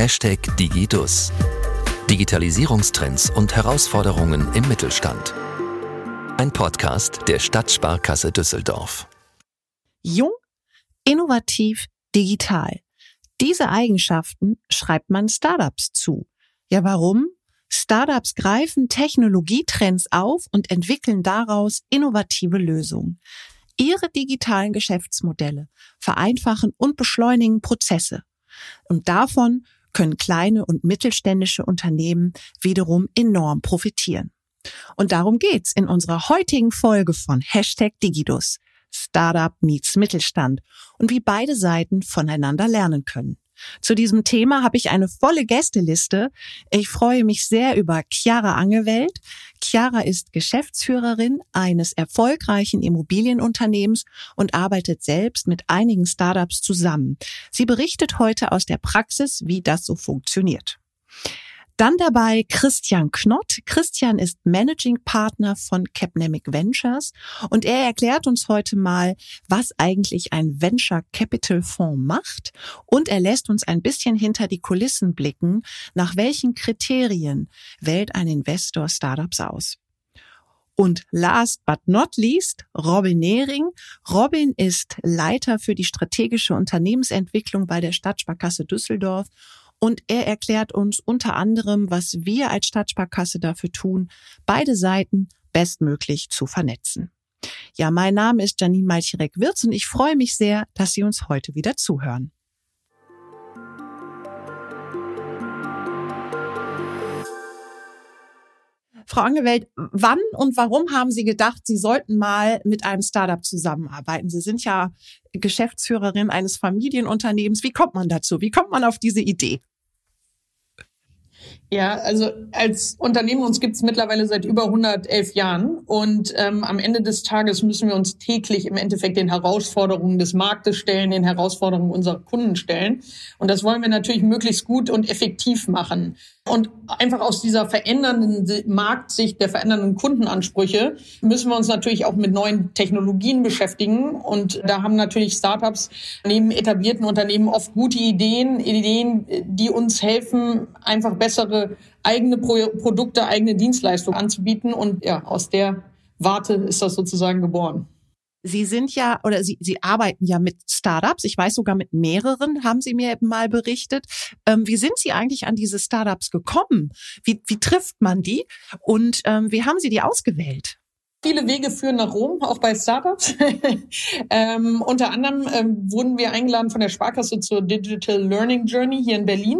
Hashtag Digidus. Digitalisierungstrends und Herausforderungen im Mittelstand. Ein Podcast der Stadtsparkasse Düsseldorf. Jung, innovativ, digital. Diese Eigenschaften schreibt man Startups zu. Ja, warum? Startups greifen Technologietrends auf und entwickeln daraus innovative Lösungen. Ihre digitalen Geschäftsmodelle vereinfachen und beschleunigen Prozesse. Und davon können kleine und mittelständische Unternehmen wiederum enorm profitieren. Und darum geht's in unserer heutigen Folge von Hashtag Digidus. Startup meets Mittelstand und wie beide Seiten voneinander lernen können. Zu diesem Thema habe ich eine volle Gästeliste. Ich freue mich sehr über Chiara Angewelt. Chiara ist Geschäftsführerin eines erfolgreichen Immobilienunternehmens und arbeitet selbst mit einigen Startups zusammen. Sie berichtet heute aus der Praxis, wie das so funktioniert. Dann dabei Christian Knott. Christian ist Managing Partner von Capnemic Ventures und er erklärt uns heute mal, was eigentlich ein Venture Capital Fonds macht und er lässt uns ein bisschen hinter die Kulissen blicken, nach welchen Kriterien wählt ein Investor Startups aus. Und last but not least, Robin Nehring. Robin ist Leiter für die strategische Unternehmensentwicklung bei der Stadtsparkasse Düsseldorf und er erklärt uns unter anderem, was wir als Stadtsparkasse dafür tun, beide Seiten bestmöglich zu vernetzen. Ja, mein Name ist Janine Malchirek-Wirz und ich freue mich sehr, dass Sie uns heute wieder zuhören. Frau Angewelt, wann und warum haben Sie gedacht, Sie sollten mal mit einem Startup zusammenarbeiten? Sie sind ja Geschäftsführerin eines Familienunternehmens. Wie kommt man dazu? Wie kommt man auf diese Idee? Ja, also als Unternehmen uns gibt es mittlerweile seit über 111 Jahren und ähm, am Ende des Tages müssen wir uns täglich im Endeffekt den Herausforderungen des Marktes stellen, den Herausforderungen unserer Kunden stellen. Und das wollen wir natürlich möglichst gut und effektiv machen. Und einfach aus dieser verändernden Marktsicht, der verändernden Kundenansprüche, müssen wir uns natürlich auch mit neuen Technologien beschäftigen. Und da haben natürlich Startups neben etablierten Unternehmen oft gute Ideen, Ideen, die uns helfen, einfach bessere eigene Pro Produkte, eigene Dienstleistungen anzubieten. Und ja, aus der Warte ist das sozusagen geboren. Sie sind ja oder Sie, Sie arbeiten ja mit Startups. Ich weiß sogar mit mehreren, haben Sie mir mal berichtet. Ähm, wie sind Sie eigentlich an diese Startups gekommen? Wie, wie trifft man die? Und ähm, wie haben Sie die ausgewählt? Viele Wege führen nach Rom, auch bei Startups. ähm, unter anderem ähm, wurden wir eingeladen von der Sparkasse zur Digital Learning Journey hier in Berlin.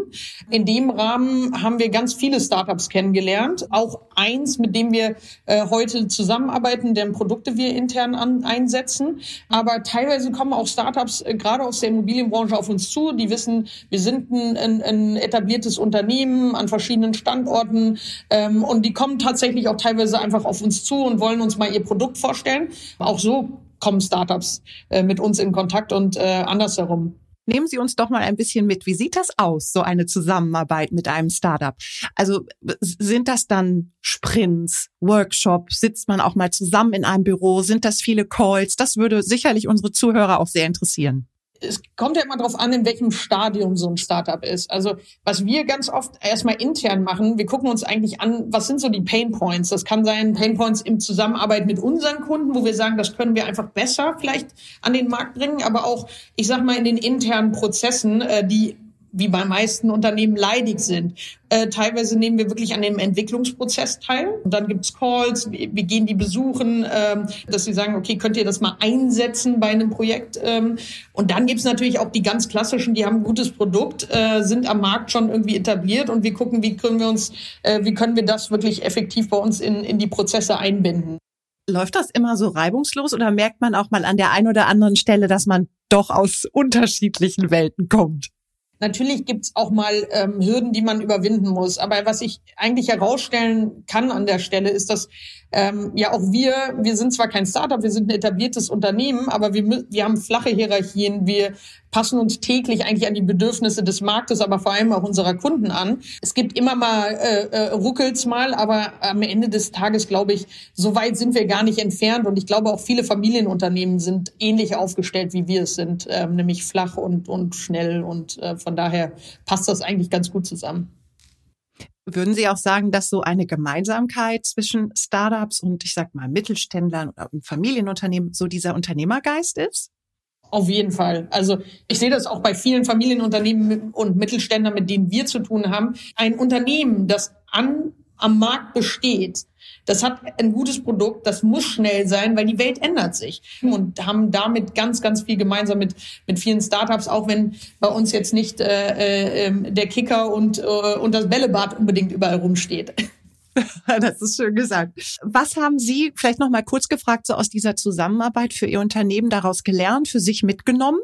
In dem Rahmen haben wir ganz viele Startups kennengelernt. Auch eins, mit dem wir äh, heute zusammenarbeiten, deren Produkte wir intern an, einsetzen. Aber teilweise kommen auch Startups äh, gerade aus der Immobilienbranche auf uns zu. Die wissen, wir sind ein, ein, ein etabliertes Unternehmen an verschiedenen Standorten. Ähm, und die kommen tatsächlich auch teilweise einfach auf uns zu und wollen uns uns mal ihr Produkt vorstellen. Auch so kommen Startups äh, mit uns in Kontakt und äh, andersherum. Nehmen Sie uns doch mal ein bisschen mit. Wie sieht das aus, so eine Zusammenarbeit mit einem Startup? Also sind das dann Sprints, Workshops? Sitzt man auch mal zusammen in einem Büro? Sind das viele Calls? Das würde sicherlich unsere Zuhörer auch sehr interessieren es kommt ja immer darauf an, in welchem Stadium so ein Startup ist. Also was wir ganz oft erstmal intern machen, wir gucken uns eigentlich an, was sind so die Pain Points. Das kann sein Pain Points im Zusammenarbeit mit unseren Kunden, wo wir sagen, das können wir einfach besser vielleicht an den Markt bringen, aber auch, ich sag mal, in den internen Prozessen, äh, die wie bei meisten Unternehmen leidig sind. Äh, teilweise nehmen wir wirklich an dem Entwicklungsprozess teil. Und dann gibt's Calls, wir, wir gehen die besuchen, ähm, dass sie sagen, okay, könnt ihr das mal einsetzen bei einem Projekt? Ähm, und dann gibt's natürlich auch die ganz klassischen, die haben ein gutes Produkt, äh, sind am Markt schon irgendwie etabliert und wir gucken, wie können wir uns, äh, wie können wir das wirklich effektiv bei uns in, in die Prozesse einbinden. Läuft das immer so reibungslos oder merkt man auch mal an der einen oder anderen Stelle, dass man doch aus unterschiedlichen Welten kommt? Natürlich gibt's auch mal ähm, Hürden, die man überwinden muss. Aber was ich eigentlich herausstellen kann an der Stelle, ist, dass ähm, ja auch wir, wir sind zwar kein Startup, wir sind ein etabliertes Unternehmen, aber wir, wir haben flache Hierarchien, wir passen uns täglich eigentlich an die Bedürfnisse des Marktes, aber vor allem auch unserer Kunden an. Es gibt immer mal äh, äh, ruckels mal, aber am Ende des Tages glaube ich, so weit sind wir gar nicht entfernt und ich glaube auch viele Familienunternehmen sind ähnlich aufgestellt, wie wir es sind, äh, nämlich flach und und schnell und äh, Von daher passt das eigentlich ganz gut zusammen. Würden Sie auch sagen, dass so eine Gemeinsamkeit zwischen Startups und ich sag mal Mittelständlern oder Familienunternehmen so dieser Unternehmergeist ist? Auf jeden Fall. Also ich sehe das auch bei vielen Familienunternehmen und Mittelständlern, mit denen wir zu tun haben. Ein Unternehmen, das an, am Markt besteht, das hat ein gutes Produkt, das muss schnell sein, weil die Welt ändert sich und haben damit ganz, ganz viel gemeinsam mit, mit vielen Startups, auch wenn bei uns jetzt nicht äh, äh, der Kicker und, äh, und das Bällebad unbedingt überall rumsteht. Das ist schön gesagt. Was haben Sie vielleicht noch mal kurz gefragt so aus dieser Zusammenarbeit für Ihr Unternehmen daraus gelernt, für sich mitgenommen?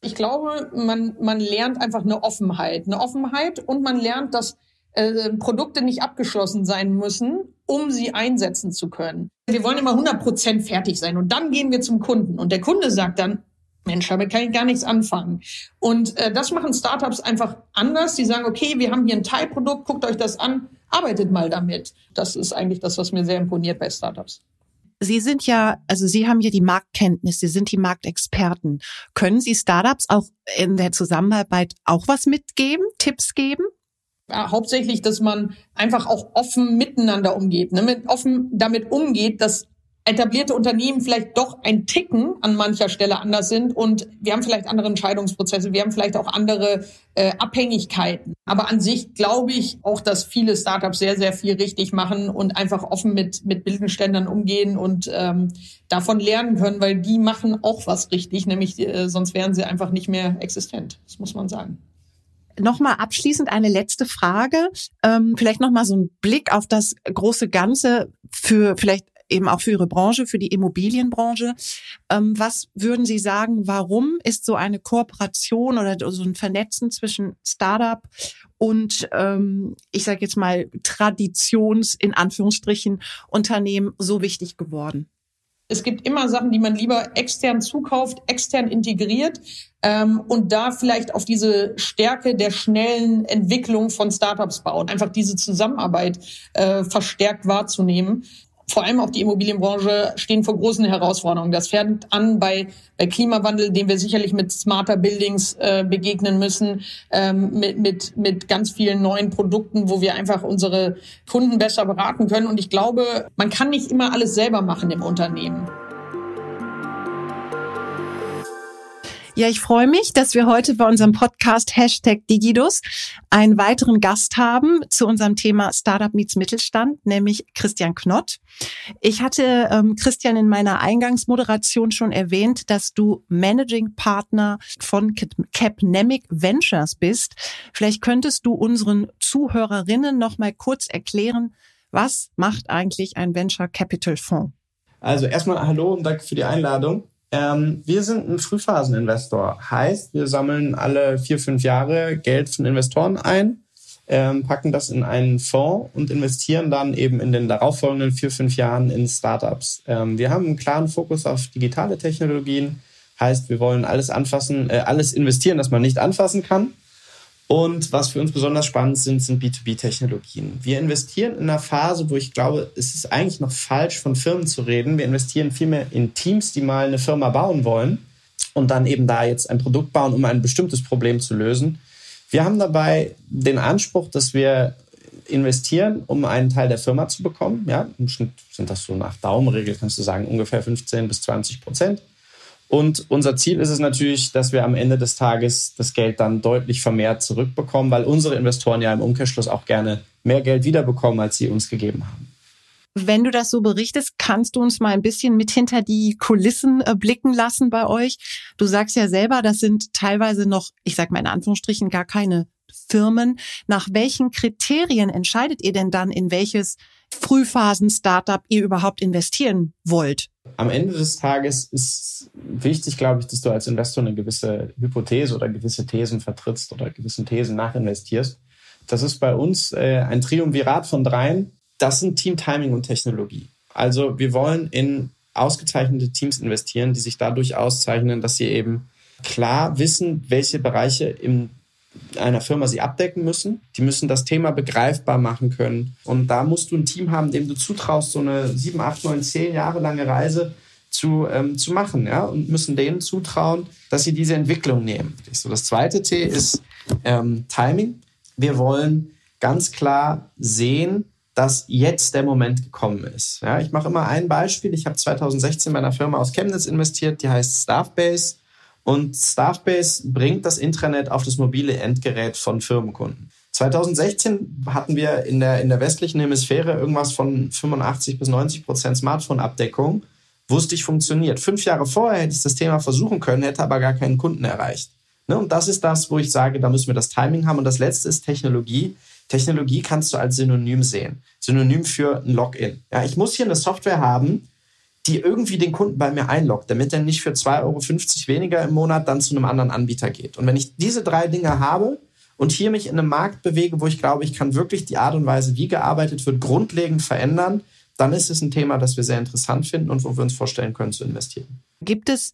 Ich glaube, man, man lernt einfach eine Offenheit, eine Offenheit und man lernt, dass äh, Produkte nicht abgeschlossen sein müssen, um sie einsetzen zu können. Wir wollen immer 100 Prozent fertig sein und dann gehen wir zum Kunden und der Kunde sagt dann, Mensch, damit kann ich gar nichts anfangen. Und äh, das machen Startups einfach anders. Die sagen, okay, wir haben hier ein Teilprodukt, guckt euch das an, arbeitet mal damit. Das ist eigentlich das, was mir sehr imponiert bei Startups. Sie sind ja, also Sie haben ja die Marktkenntnis, Sie sind die Marktexperten. Können Sie Startups auch in der Zusammenarbeit auch was mitgeben, Tipps geben? Ja, hauptsächlich, dass man einfach auch offen miteinander umgeht, ne? mit offen damit umgeht, dass etablierte Unternehmen vielleicht doch ein Ticken an mancher Stelle anders sind und wir haben vielleicht andere Entscheidungsprozesse, wir haben vielleicht auch andere äh, Abhängigkeiten. Aber an sich glaube ich auch, dass viele Startups sehr, sehr viel richtig machen und einfach offen mit, mit Bildungsständern umgehen und ähm, davon lernen können, weil die machen auch was richtig, nämlich äh, sonst wären sie einfach nicht mehr existent. Das muss man sagen. Nochmal abschließend eine letzte Frage. Ähm, vielleicht nochmal so ein Blick auf das große Ganze für vielleicht eben auch für Ihre Branche, für die Immobilienbranche. Ähm, was würden Sie sagen, warum ist so eine Kooperation oder so ein Vernetzen zwischen Startup und ähm, ich sage jetzt mal Traditions in Anführungsstrichen Unternehmen so wichtig geworden? Es gibt immer Sachen, die man lieber extern zukauft, extern integriert ähm, und da vielleicht auf diese Stärke der schnellen Entwicklung von Startups baut. Einfach diese Zusammenarbeit äh, verstärkt wahrzunehmen vor allem auch die Immobilienbranche stehen vor großen Herausforderungen. Das fängt an bei, bei Klimawandel, den wir sicherlich mit smarter Buildings äh, begegnen müssen, ähm, mit, mit, mit ganz vielen neuen Produkten, wo wir einfach unsere Kunden besser beraten können. Und ich glaube, man kann nicht immer alles selber machen im Unternehmen. Ja, ich freue mich, dass wir heute bei unserem Podcast Hashtag Digidus einen weiteren Gast haben zu unserem Thema Startup meets Mittelstand, nämlich Christian Knott. Ich hatte ähm, Christian in meiner Eingangsmoderation schon erwähnt, dass du Managing Partner von Capnemic Ventures bist. Vielleicht könntest du unseren Zuhörerinnen noch mal kurz erklären, was macht eigentlich ein Venture Capital Fonds? Also erstmal hallo und danke für die Einladung. Ähm, wir sind ein Frühphaseninvestor. Heißt, wir sammeln alle vier, fünf Jahre Geld von Investoren ein, ähm, packen das in einen Fonds und investieren dann eben in den darauffolgenden vier, fünf Jahren in Startups. Ähm, wir haben einen klaren Fokus auf digitale Technologien. Heißt, wir wollen alles anfassen, äh, alles investieren, das man nicht anfassen kann. Und was für uns besonders spannend sind, sind B2B-Technologien. Wir investieren in einer Phase, wo ich glaube, es ist eigentlich noch falsch, von Firmen zu reden. Wir investieren vielmehr in Teams, die mal eine Firma bauen wollen und dann eben da jetzt ein Produkt bauen, um ein bestimmtes Problem zu lösen. Wir haben dabei den Anspruch, dass wir investieren, um einen Teil der Firma zu bekommen. Ja, im Schnitt sind das so nach Daumenregel, kannst du sagen, ungefähr 15 bis 20 Prozent. Und unser Ziel ist es natürlich, dass wir am Ende des Tages das Geld dann deutlich vermehrt zurückbekommen, weil unsere Investoren ja im Umkehrschluss auch gerne mehr Geld wiederbekommen, als sie uns gegeben haben. Wenn du das so berichtest, kannst du uns mal ein bisschen mit hinter die Kulissen äh, blicken lassen bei euch. Du sagst ja selber, das sind teilweise noch, ich sag mal in Anführungsstrichen, gar keine Firmen. Nach welchen Kriterien entscheidet ihr denn dann, in welches Frühphasen-Startup ihr überhaupt investieren wollt? Am Ende des Tages ist wichtig, glaube ich, dass du als Investor eine gewisse Hypothese oder gewisse Thesen vertrittst oder gewissen Thesen nachinvestierst. Das ist bei uns äh, ein Triumvirat von dreien. Das sind Team Timing und Technologie. Also wir wollen in ausgezeichnete Teams investieren, die sich dadurch auszeichnen, dass sie eben klar wissen, welche Bereiche im einer Firma sie abdecken müssen. Die müssen das Thema begreifbar machen können. Und da musst du ein Team haben, dem du zutraust, so eine sieben, acht, neun, zehn Jahre lange Reise zu, ähm, zu machen ja, und müssen denen zutrauen, dass sie diese Entwicklung nehmen. So, das zweite T ist ähm, Timing. Wir wollen ganz klar sehen, dass jetzt der Moment gekommen ist. Ja, ich mache immer ein Beispiel. Ich habe 2016 bei einer Firma aus Chemnitz investiert, die heißt Staffbase. Und Staffbase bringt das Intranet auf das mobile Endgerät von Firmenkunden. 2016 hatten wir in der, in der westlichen Hemisphäre irgendwas von 85 bis 90 Prozent Smartphone-Abdeckung. Wusste ich funktioniert. Fünf Jahre vorher hätte ich das Thema versuchen können, hätte aber gar keinen Kunden erreicht. Ne? Und das ist das, wo ich sage, da müssen wir das Timing haben. Und das letzte ist Technologie. Technologie kannst du als Synonym sehen. Synonym für ein Login. Ja, ich muss hier eine Software haben, die irgendwie den Kunden bei mir einloggt, damit er nicht für 2,50 Euro weniger im Monat dann zu einem anderen Anbieter geht. Und wenn ich diese drei Dinge habe und hier mich in einem Markt bewege, wo ich glaube, ich kann wirklich die Art und Weise, wie gearbeitet wird, grundlegend verändern, dann ist es ein Thema, das wir sehr interessant finden und wo wir uns vorstellen können zu investieren. Gibt es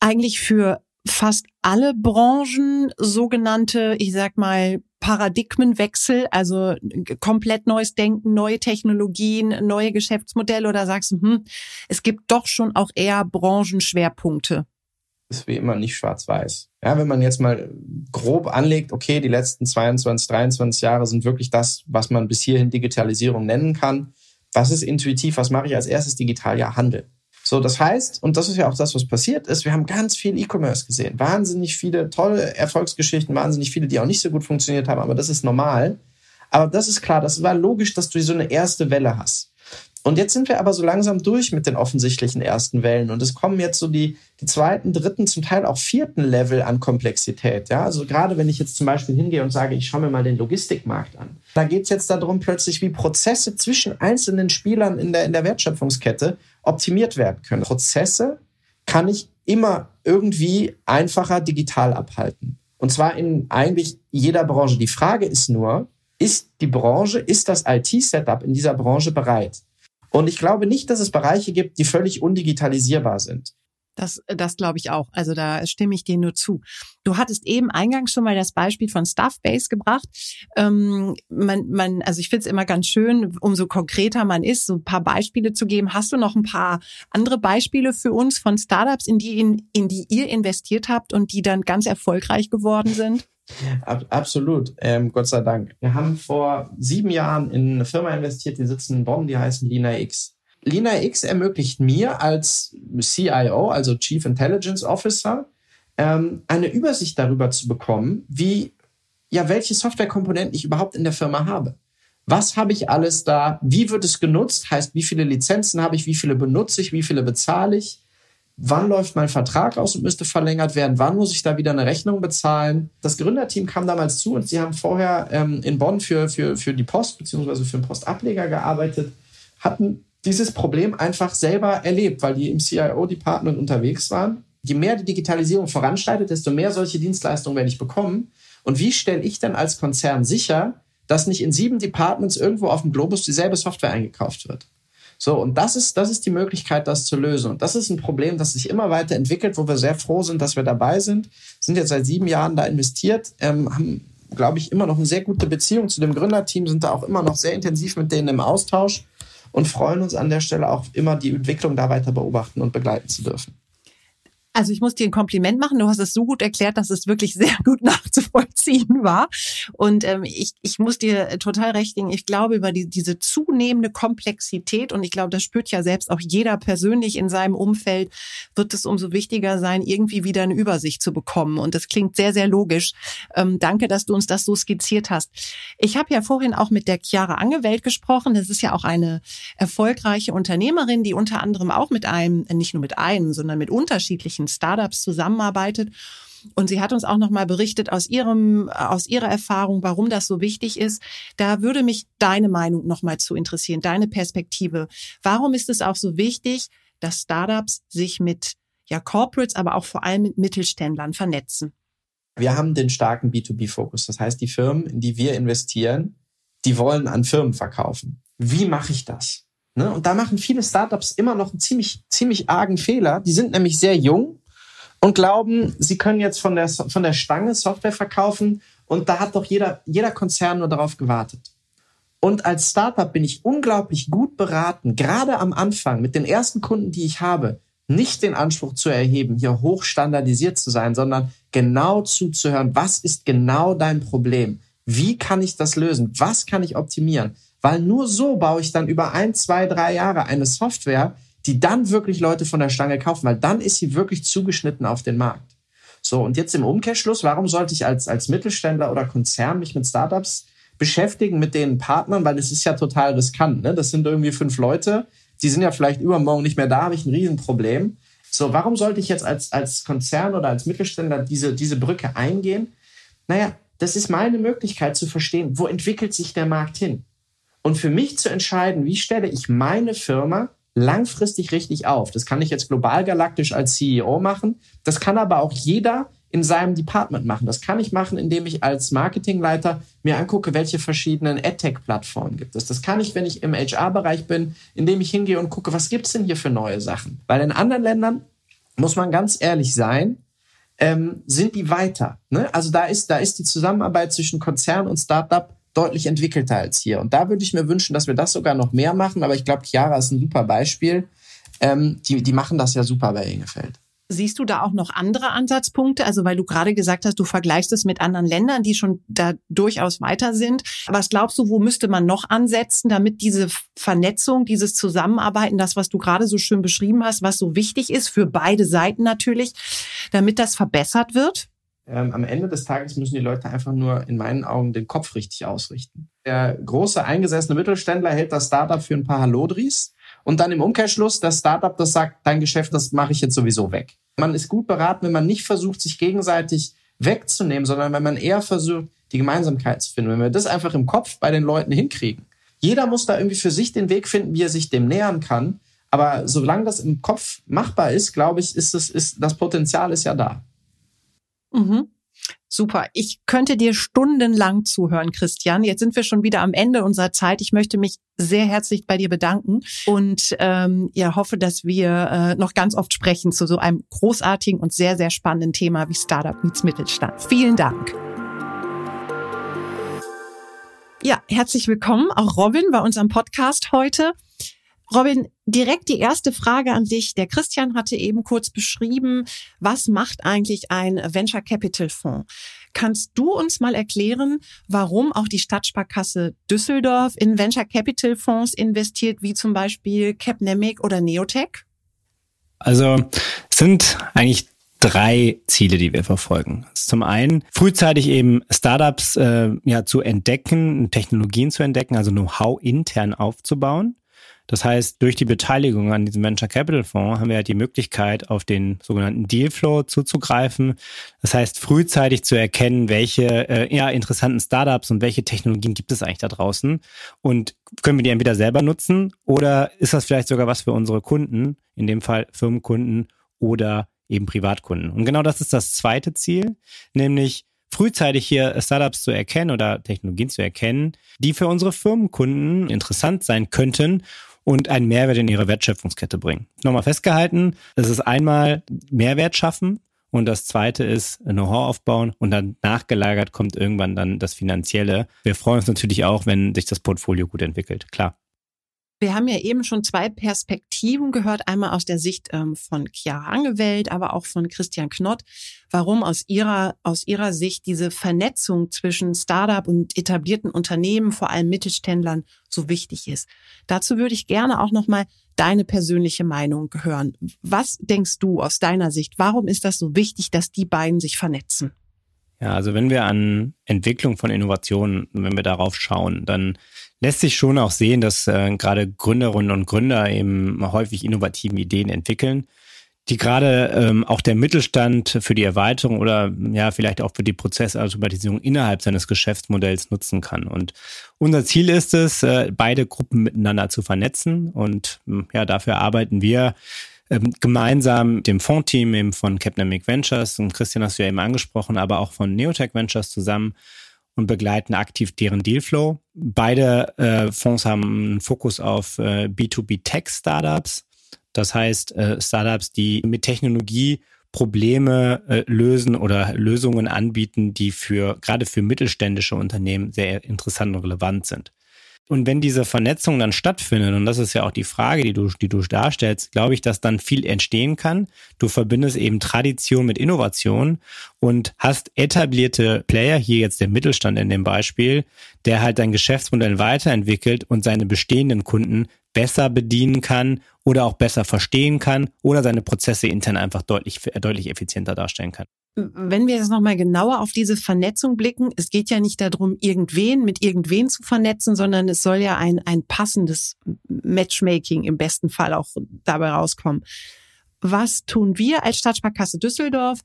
eigentlich für fast alle Branchen sogenannte, ich sag mal, Paradigmenwechsel, also komplett neues Denken, neue Technologien, neue Geschäftsmodelle oder sagst du, hm, es gibt doch schon auch eher Branchenschwerpunkte? Ist wie immer nicht schwarz-weiß. Ja, wenn man jetzt mal grob anlegt, okay, die letzten 22, 23 Jahre sind wirklich das, was man bis hierhin Digitalisierung nennen kann. Was ist intuitiv? Was mache ich als erstes digital? Ja, Handel. So, das heißt, und das ist ja auch das, was passiert ist, wir haben ganz viel E-Commerce gesehen. Wahnsinnig viele tolle Erfolgsgeschichten, wahnsinnig viele, die auch nicht so gut funktioniert haben, aber das ist normal. Aber das ist klar, das war logisch, dass du so eine erste Welle hast. Und jetzt sind wir aber so langsam durch mit den offensichtlichen ersten Wellen und es kommen jetzt so die, die zweiten, dritten, zum Teil auch vierten Level an Komplexität. Ja, also gerade wenn ich jetzt zum Beispiel hingehe und sage, ich schaue mir mal den Logistikmarkt an. Da geht es jetzt darum, plötzlich wie Prozesse zwischen einzelnen Spielern in der, in der Wertschöpfungskette optimiert werden können. Prozesse kann ich immer irgendwie einfacher digital abhalten. Und zwar in eigentlich jeder Branche. Die Frage ist nur, ist die Branche, ist das IT-Setup in dieser Branche bereit? Und ich glaube nicht, dass es Bereiche gibt, die völlig undigitalisierbar sind. Das, das glaube ich auch. Also da stimme ich dir nur zu. Du hattest eben eingangs schon mal das Beispiel von Stuffbase gebracht. Ähm, man, man, also ich finde es immer ganz schön, umso konkreter man ist, so ein paar Beispiele zu geben. Hast du noch ein paar andere Beispiele für uns von Startups, in die, in, in die ihr investiert habt und die dann ganz erfolgreich geworden sind? Ab, absolut, ähm, Gott sei Dank. Wir haben vor sieben Jahren in eine Firma investiert, die sitzen in Bonn, die heißen Lina X. Lina X ermöglicht mir als CIO, also Chief Intelligence Officer, ähm, eine Übersicht darüber zu bekommen, wie, ja, welche Softwarekomponenten ich überhaupt in der Firma habe. Was habe ich alles da? Wie wird es genutzt? Heißt, wie viele Lizenzen habe ich? Wie viele benutze ich? Wie viele bezahle ich? wann läuft mein Vertrag aus und müsste verlängert werden, wann muss ich da wieder eine Rechnung bezahlen. Das Gründerteam kam damals zu und sie haben vorher ähm, in Bonn für, für, für die Post beziehungsweise für den Postableger gearbeitet, hatten dieses Problem einfach selber erlebt, weil die im CIO-Department unterwegs waren. Je mehr die Digitalisierung voranschreitet, desto mehr solche Dienstleistungen werde ich bekommen. Und wie stelle ich denn als Konzern sicher, dass nicht in sieben Departments irgendwo auf dem Globus dieselbe Software eingekauft wird? So, und das ist, das ist die Möglichkeit, das zu lösen. Und das ist ein Problem, das sich immer weiter entwickelt, wo wir sehr froh sind, dass wir dabei sind. Sind jetzt seit sieben Jahren da investiert, ähm, haben, glaube ich, immer noch eine sehr gute Beziehung zu dem Gründerteam, sind da auch immer noch sehr intensiv mit denen im Austausch und freuen uns an der Stelle auch immer, die Entwicklung da weiter beobachten und begleiten zu dürfen. Also ich muss dir ein Kompliment machen. Du hast es so gut erklärt, dass es wirklich sehr gut nachzuvollziehen war. Und ähm, ich, ich muss dir total recht geben. Ich glaube, über die, diese zunehmende Komplexität, und ich glaube, das spürt ja selbst auch jeder persönlich in seinem Umfeld, wird es umso wichtiger sein, irgendwie wieder eine Übersicht zu bekommen. Und das klingt sehr, sehr logisch. Ähm, danke, dass du uns das so skizziert hast. Ich habe ja vorhin auch mit der Chiara Angewelt gesprochen. Das ist ja auch eine erfolgreiche Unternehmerin, die unter anderem auch mit einem, nicht nur mit einem, sondern mit unterschiedlichen unterschiedlichen Startups zusammenarbeitet. Und sie hat uns auch nochmal berichtet aus ihrem, aus ihrer Erfahrung, warum das so wichtig ist. Da würde mich deine Meinung nochmal zu interessieren, deine Perspektive. Warum ist es auch so wichtig, dass Startups sich mit ja, Corporates, aber auch vor allem mit Mittelständlern vernetzen? Wir haben den starken B2B-Fokus. Das heißt, die Firmen, in die wir investieren, die wollen an Firmen verkaufen. Wie mache ich das? Ne? Und da machen viele Startups immer noch einen ziemlich, ziemlich argen Fehler. Die sind nämlich sehr jung und glauben, sie können jetzt von der, von der Stange Software verkaufen und da hat doch jeder, jeder Konzern nur darauf gewartet. Und als Startup bin ich unglaublich gut beraten, gerade am Anfang mit den ersten Kunden, die ich habe, nicht den Anspruch zu erheben, hier hochstandardisiert zu sein, sondern genau zuzuhören, was ist genau dein Problem? Wie kann ich das lösen? Was kann ich optimieren? Weil nur so baue ich dann über ein, zwei, drei Jahre eine Software, die dann wirklich Leute von der Stange kaufen, weil dann ist sie wirklich zugeschnitten auf den Markt. So, und jetzt im Umkehrschluss, warum sollte ich als, als Mittelständler oder Konzern mich mit Startups beschäftigen, mit den Partnern, weil es ist ja total riskant. Ne? Das sind irgendwie fünf Leute, die sind ja vielleicht übermorgen nicht mehr da, habe ich ein Riesenproblem. So, warum sollte ich jetzt als, als Konzern oder als Mittelständler diese, diese Brücke eingehen? Naja, das ist meine Möglichkeit zu verstehen, wo entwickelt sich der Markt hin? Und für mich zu entscheiden, wie stelle ich meine Firma langfristig richtig auf. Das kann ich jetzt global galaktisch als CEO machen. Das kann aber auch jeder in seinem Department machen. Das kann ich machen, indem ich als Marketingleiter mir angucke, welche verschiedenen AdTech-Plattformen gibt es. Das kann ich, wenn ich im HR-Bereich bin, indem ich hingehe und gucke, was gibt's denn hier für neue Sachen? Weil in anderen Ländern, muss man ganz ehrlich sein, ähm, sind die weiter. Ne? Also da ist, da ist die Zusammenarbeit zwischen Konzern und Startup deutlich entwickelter als hier. Und da würde ich mir wünschen, dass wir das sogar noch mehr machen. Aber ich glaube, Chiara ist ein super Beispiel. Ähm, die, die machen das ja super bei Ingefeld. Siehst du da auch noch andere Ansatzpunkte? Also weil du gerade gesagt hast, du vergleichst es mit anderen Ländern, die schon da durchaus weiter sind. Was glaubst du, wo müsste man noch ansetzen, damit diese Vernetzung, dieses Zusammenarbeiten, das, was du gerade so schön beschrieben hast, was so wichtig ist für beide Seiten natürlich, damit das verbessert wird? Ähm, am Ende des Tages müssen die Leute einfach nur in meinen Augen den Kopf richtig ausrichten. Der große eingesessene Mittelständler hält das Startup für ein paar Hallodris und dann im Umkehrschluss das Startup, das sagt, dein Geschäft, das mache ich jetzt sowieso weg. Man ist gut beraten, wenn man nicht versucht, sich gegenseitig wegzunehmen, sondern wenn man eher versucht, die Gemeinsamkeit zu finden. Wenn wir das einfach im Kopf bei den Leuten hinkriegen. Jeder muss da irgendwie für sich den Weg finden, wie er sich dem nähern kann. Aber solange das im Kopf machbar ist, glaube ich, ist das, ist, das Potenzial ist ja da. Mhm. Super. Ich könnte dir stundenlang zuhören, Christian. Jetzt sind wir schon wieder am Ende unserer Zeit. Ich möchte mich sehr herzlich bei dir bedanken und ähm, ja hoffe, dass wir äh, noch ganz oft sprechen zu so einem großartigen und sehr, sehr spannenden Thema wie Startup meets Mittelstand. Vielen Dank. Ja, herzlich willkommen, auch Robin bei unserem Podcast heute. Robin, direkt die erste Frage an dich. Der Christian hatte eben kurz beschrieben, was macht eigentlich ein Venture Capital Fonds? Kannst du uns mal erklären, warum auch die Stadtsparkasse Düsseldorf in Venture Capital Fonds investiert, wie zum Beispiel Capnemic oder Neotech? Also sind eigentlich drei Ziele, die wir verfolgen. Zum einen frühzeitig eben Startups äh, ja zu entdecken, Technologien zu entdecken, also Know-how intern aufzubauen. Das heißt, durch die Beteiligung an diesem Venture Capital Fonds haben wir halt die Möglichkeit, auf den sogenannten Dealflow zuzugreifen. Das heißt, frühzeitig zu erkennen, welche äh, ja, interessanten Startups und welche Technologien gibt es eigentlich da draußen und können wir die entweder selber nutzen oder ist das vielleicht sogar was für unsere Kunden, in dem Fall Firmenkunden oder eben Privatkunden. Und genau das ist das zweite Ziel, nämlich frühzeitig hier Startups zu erkennen oder Technologien zu erkennen, die für unsere Firmenkunden interessant sein könnten und einen Mehrwert in ihre Wertschöpfungskette bringen. Nochmal festgehalten, es ist einmal Mehrwert schaffen und das zweite ist Know-how aufbauen und dann nachgelagert kommt irgendwann dann das Finanzielle. Wir freuen uns natürlich auch, wenn sich das Portfolio gut entwickelt, klar. Wir haben ja eben schon zwei Perspektiven gehört, einmal aus der Sicht ähm, von Chiara Angewelt, aber auch von Christian Knott, warum aus ihrer, aus ihrer Sicht diese Vernetzung zwischen Startup und etablierten Unternehmen, vor allem Mittelständlern, so wichtig ist. Dazu würde ich gerne auch nochmal deine persönliche Meinung hören. Was denkst du aus deiner Sicht? Warum ist das so wichtig, dass die beiden sich vernetzen? Ja, also wenn wir an Entwicklung von Innovationen, wenn wir darauf schauen, dann lässt sich schon auch sehen, dass äh, gerade Gründerinnen und Gründer eben häufig innovativen Ideen entwickeln, die gerade ähm, auch der Mittelstand für die Erweiterung oder ja vielleicht auch für die Prozessautomatisierung innerhalb seines Geschäftsmodells nutzen kann. Und unser Ziel ist es, äh, beide Gruppen miteinander zu vernetzen. Und hm, ja, dafür arbeiten wir ähm, gemeinsam dem Fondteam eben von Capnamic Ventures und Christian hast du ja eben angesprochen, aber auch von Neotech Ventures zusammen und begleiten aktiv deren Dealflow. Beide äh, Fonds haben einen Fokus auf äh, B2B Tech Startups. Das heißt, äh, Startups, die mit Technologie Probleme äh, lösen oder Lösungen anbieten, die für gerade für mittelständische Unternehmen sehr interessant und relevant sind. Und wenn diese Vernetzung dann stattfindet, und das ist ja auch die Frage, die du, die du darstellst, glaube ich, dass dann viel entstehen kann. Du verbindest eben Tradition mit Innovation und hast etablierte Player, hier jetzt der Mittelstand in dem Beispiel, der halt dein Geschäftsmodell weiterentwickelt und seine bestehenden Kunden besser bedienen kann oder auch besser verstehen kann oder seine Prozesse intern einfach deutlich, deutlich effizienter darstellen kann. Wenn wir jetzt nochmal genauer auf diese Vernetzung blicken, es geht ja nicht darum, irgendwen mit irgendwen zu vernetzen, sondern es soll ja ein, ein passendes Matchmaking im besten Fall auch dabei rauskommen. Was tun wir als Stadtsparkasse Düsseldorf,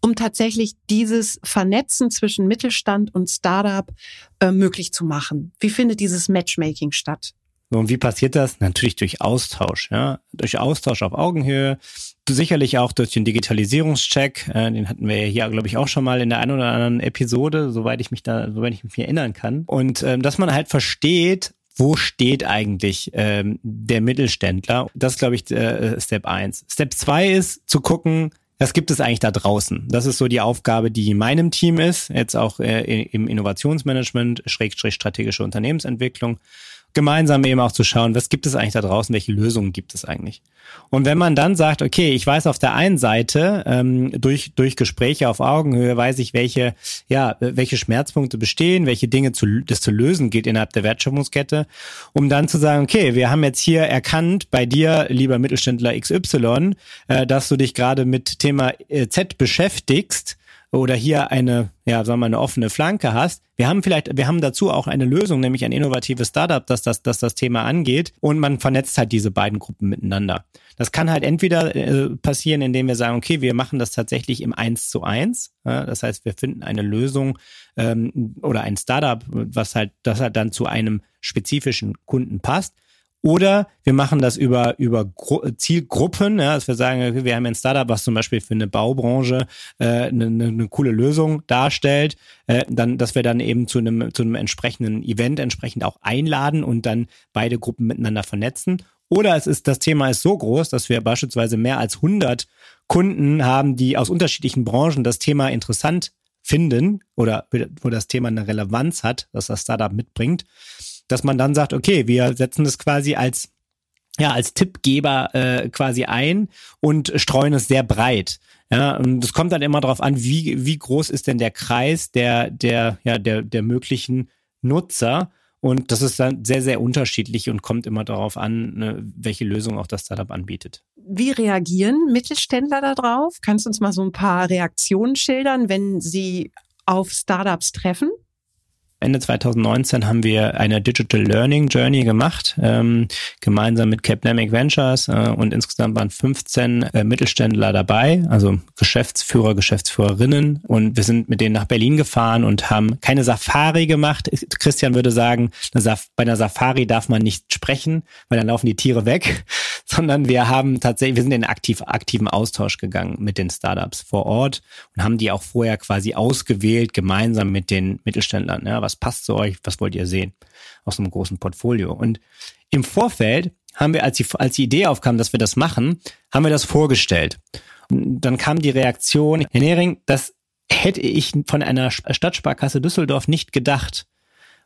um tatsächlich dieses Vernetzen zwischen Mittelstand und Startup äh, möglich zu machen? Wie findet dieses Matchmaking statt? und wie passiert das? Natürlich durch Austausch, ja, durch Austausch auf Augenhöhe, sicherlich auch durch den Digitalisierungscheck, äh, den hatten wir ja hier, glaube ich, auch schon mal in der einen oder anderen Episode, soweit ich mich da, soweit ich mich erinnern kann. Und ähm, dass man halt versteht, wo steht eigentlich ähm, der Mittelständler? Das glaube ich, äh, Step eins. Step zwei ist zu gucken, was gibt es eigentlich da draußen? Das ist so die Aufgabe, die in meinem Team ist, jetzt auch äh, im Innovationsmanagement, Schrägstrich strategische Unternehmensentwicklung gemeinsam eben auch zu schauen, was gibt es eigentlich da draußen, welche Lösungen gibt es eigentlich. Und wenn man dann sagt, okay, ich weiß auf der einen Seite, ähm, durch, durch Gespräche auf Augenhöhe weiß ich, welche, ja, welche Schmerzpunkte bestehen, welche Dinge zu, das zu lösen geht innerhalb der Wertschöpfungskette, um dann zu sagen, okay, wir haben jetzt hier erkannt bei dir, lieber Mittelständler XY, äh, dass du dich gerade mit Thema äh, Z beschäftigst oder hier eine, ja, sagen wir mal, eine offene Flanke hast. Wir haben vielleicht, wir haben dazu auch eine Lösung, nämlich ein innovatives Startup, das das, das, das Thema angeht und man vernetzt halt diese beiden Gruppen miteinander. Das kann halt entweder äh, passieren, indem wir sagen, okay, wir machen das tatsächlich im Eins zu eins. Ja, das heißt, wir finden eine Lösung ähm, oder ein Startup, was halt, das halt dann zu einem spezifischen Kunden passt. Oder wir machen das über, über Gru Zielgruppen, ja, dass wir sagen, wir haben ein Startup, was zum Beispiel für eine Baubranche äh, eine, eine, eine coole Lösung darstellt, äh, dann, dass wir dann eben zu einem, zu einem entsprechenden Event entsprechend auch einladen und dann beide Gruppen miteinander vernetzen. Oder es ist, das Thema ist so groß, dass wir beispielsweise mehr als 100 Kunden haben, die aus unterschiedlichen Branchen das Thema interessant finden oder wo das Thema eine Relevanz hat, dass das Startup mitbringt dass man dann sagt, okay, wir setzen das quasi als ja, als Tippgeber äh, quasi ein und streuen es sehr breit. Ja, und es kommt dann immer darauf an, wie, wie groß ist denn der Kreis der, der, ja, der, der möglichen Nutzer. Und das ist dann sehr, sehr unterschiedlich und kommt immer darauf an, ne, welche Lösung auch das Startup anbietet. Wie reagieren Mittelständler darauf? Kannst du uns mal so ein paar Reaktionen schildern, wenn sie auf Startups treffen? Ende 2019 haben wir eine Digital Learning Journey gemacht, ähm, gemeinsam mit Capnamic Ventures äh, und insgesamt waren 15 äh, Mittelständler dabei, also Geschäftsführer, Geschäftsführerinnen und wir sind mit denen nach Berlin gefahren und haben keine Safari gemacht. Christian würde sagen, bei einer Safari darf man nicht sprechen, weil dann laufen die Tiere weg, sondern wir haben tatsächlich, wir sind in aktiv, aktiven Austausch gegangen mit den Startups vor Ort und haben die auch vorher quasi ausgewählt, gemeinsam mit den Mittelständlern. Ja, was passt zu euch, was wollt ihr sehen aus einem großen Portfolio. Und im Vorfeld haben wir, als die, als die Idee aufkam, dass wir das machen, haben wir das vorgestellt. Und dann kam die Reaktion, Herr Nehring, das hätte ich von einer Stadtsparkasse Düsseldorf nicht gedacht.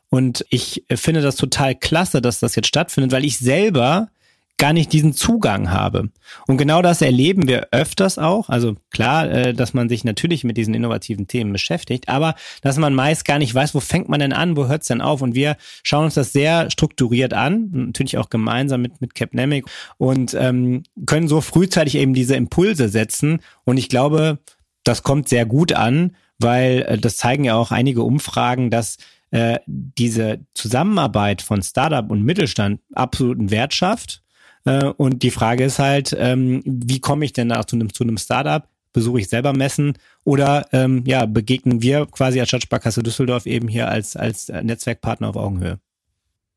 Und ich finde das total klasse, dass das jetzt stattfindet, weil ich selber gar nicht diesen Zugang habe. Und genau das erleben wir öfters auch. Also klar, äh, dass man sich natürlich mit diesen innovativen Themen beschäftigt, aber dass man meist gar nicht weiß, wo fängt man denn an, wo hört es denn auf? Und wir schauen uns das sehr strukturiert an, natürlich auch gemeinsam mit, mit Capnemic und ähm, können so frühzeitig eben diese Impulse setzen. Und ich glaube, das kommt sehr gut an, weil äh, das zeigen ja auch einige Umfragen, dass äh, diese Zusammenarbeit von Startup und Mittelstand absoluten Wert schafft äh, und die Frage ist halt, ähm, wie komme ich denn da zu einem, zu einem Startup? Besuche ich selber Messen oder ähm, ja, begegnen wir quasi als Stadtsparkasse Düsseldorf eben hier als, als Netzwerkpartner auf Augenhöhe?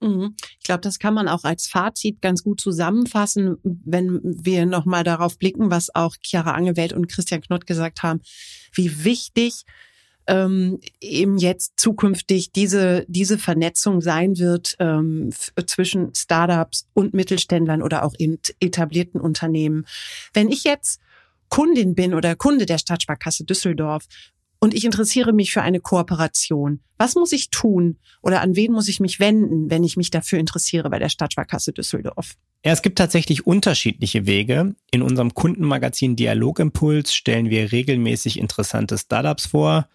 Mhm. Ich glaube, das kann man auch als Fazit ganz gut zusammenfassen, wenn wir nochmal darauf blicken, was auch Chiara Angewelt und Christian Knott gesagt haben, wie wichtig ähm, eben jetzt zukünftig diese, diese Vernetzung sein wird ähm, zwischen Startups und Mittelständlern oder auch in etablierten Unternehmen. Wenn ich jetzt Kundin bin oder Kunde der Stadtsparkasse Düsseldorf und ich interessiere mich für eine Kooperation. Was muss ich tun oder an wen muss ich mich wenden, wenn ich mich dafür interessiere bei der Stadtsparkasse Düsseldorf? Ja, es gibt tatsächlich unterschiedliche Wege. In unserem Kundenmagazin Dialogimpuls stellen wir regelmäßig interessante Startups vor,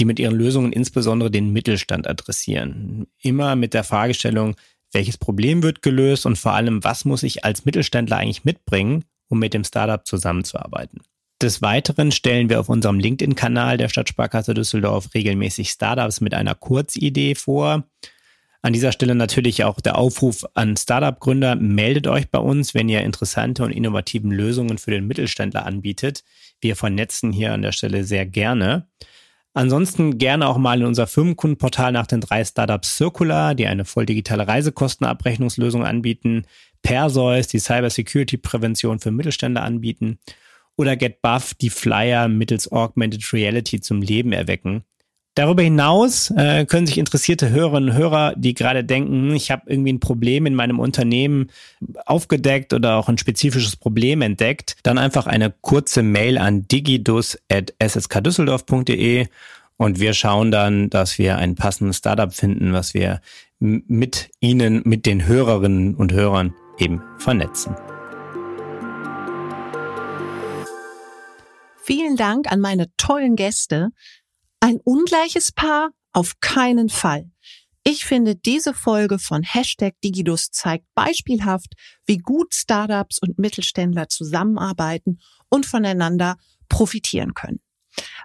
die mit ihren Lösungen insbesondere den Mittelstand adressieren. Immer mit der Fragestellung, welches Problem wird gelöst und vor allem, was muss ich als Mittelständler eigentlich mitbringen, um mit dem Startup zusammenzuarbeiten. Des Weiteren stellen wir auf unserem LinkedIn-Kanal der Stadtsparkasse Düsseldorf regelmäßig Startups mit einer Kurzidee vor. An dieser Stelle natürlich auch der Aufruf an Startup-Gründer, meldet euch bei uns, wenn ihr interessante und innovative Lösungen für den Mittelständler anbietet. Wir vernetzen hier an der Stelle sehr gerne. Ansonsten gerne auch mal in unser Firmenkundenportal nach den drei Startups Circular, die eine voll digitale Reisekostenabrechnungslösung anbieten, Perseus, die Cybersecurity-Prävention für Mittelständler anbieten oder GetBuff die Flyer mittels Augmented Reality zum Leben erwecken. Darüber hinaus äh, können sich interessierte Hörerinnen und Hörer, die gerade denken, ich habe irgendwie ein Problem in meinem Unternehmen aufgedeckt oder auch ein spezifisches Problem entdeckt, dann einfach eine kurze Mail an digidus.sskdüsseldorf.de und wir schauen dann, dass wir ein passendes Startup finden, was wir mit Ihnen, mit den Hörerinnen und Hörern eben vernetzen. Vielen Dank an meine tollen Gäste. Ein ungleiches Paar? Auf keinen Fall. Ich finde, diese Folge von Hashtag Digidus zeigt beispielhaft, wie gut Startups und Mittelständler zusammenarbeiten und voneinander profitieren können.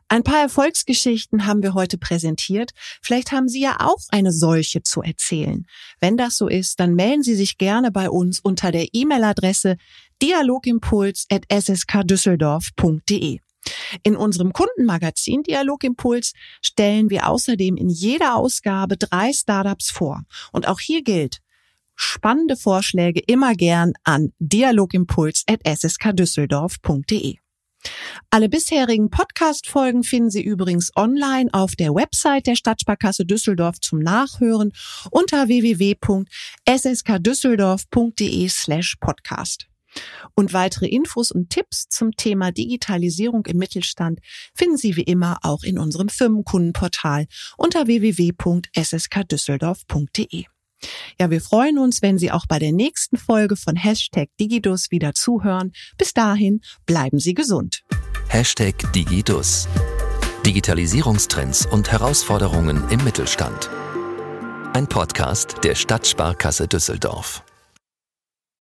Ein paar Erfolgsgeschichten haben wir heute präsentiert. Vielleicht haben Sie ja auch eine solche zu erzählen. Wenn das so ist, dann melden Sie sich gerne bei uns unter der E-Mail-Adresse dialogimpuls.sskdüsseldorf.de. In unserem Kundenmagazin Dialogimpuls stellen wir außerdem in jeder Ausgabe drei Startups vor. Und auch hier gilt, spannende Vorschläge immer gern an dialogimpuls.sskdüsseldorf.de. Alle bisherigen Podcast-Folgen finden Sie übrigens online auf der Website der Stadtsparkasse Düsseldorf zum Nachhören unter www.sskdüsseldorf.de slash podcast. Und weitere Infos und Tipps zum Thema Digitalisierung im Mittelstand finden Sie wie immer auch in unserem Firmenkundenportal unter www.sskdüsseldorf.de. Ja, wir freuen uns, wenn Sie auch bei der nächsten Folge von Hashtag Digidus wieder zuhören. Bis dahin bleiben Sie gesund. Hashtag Digidus. Digitalisierungstrends und Herausforderungen im Mittelstand. Ein Podcast der Stadtsparkasse Düsseldorf.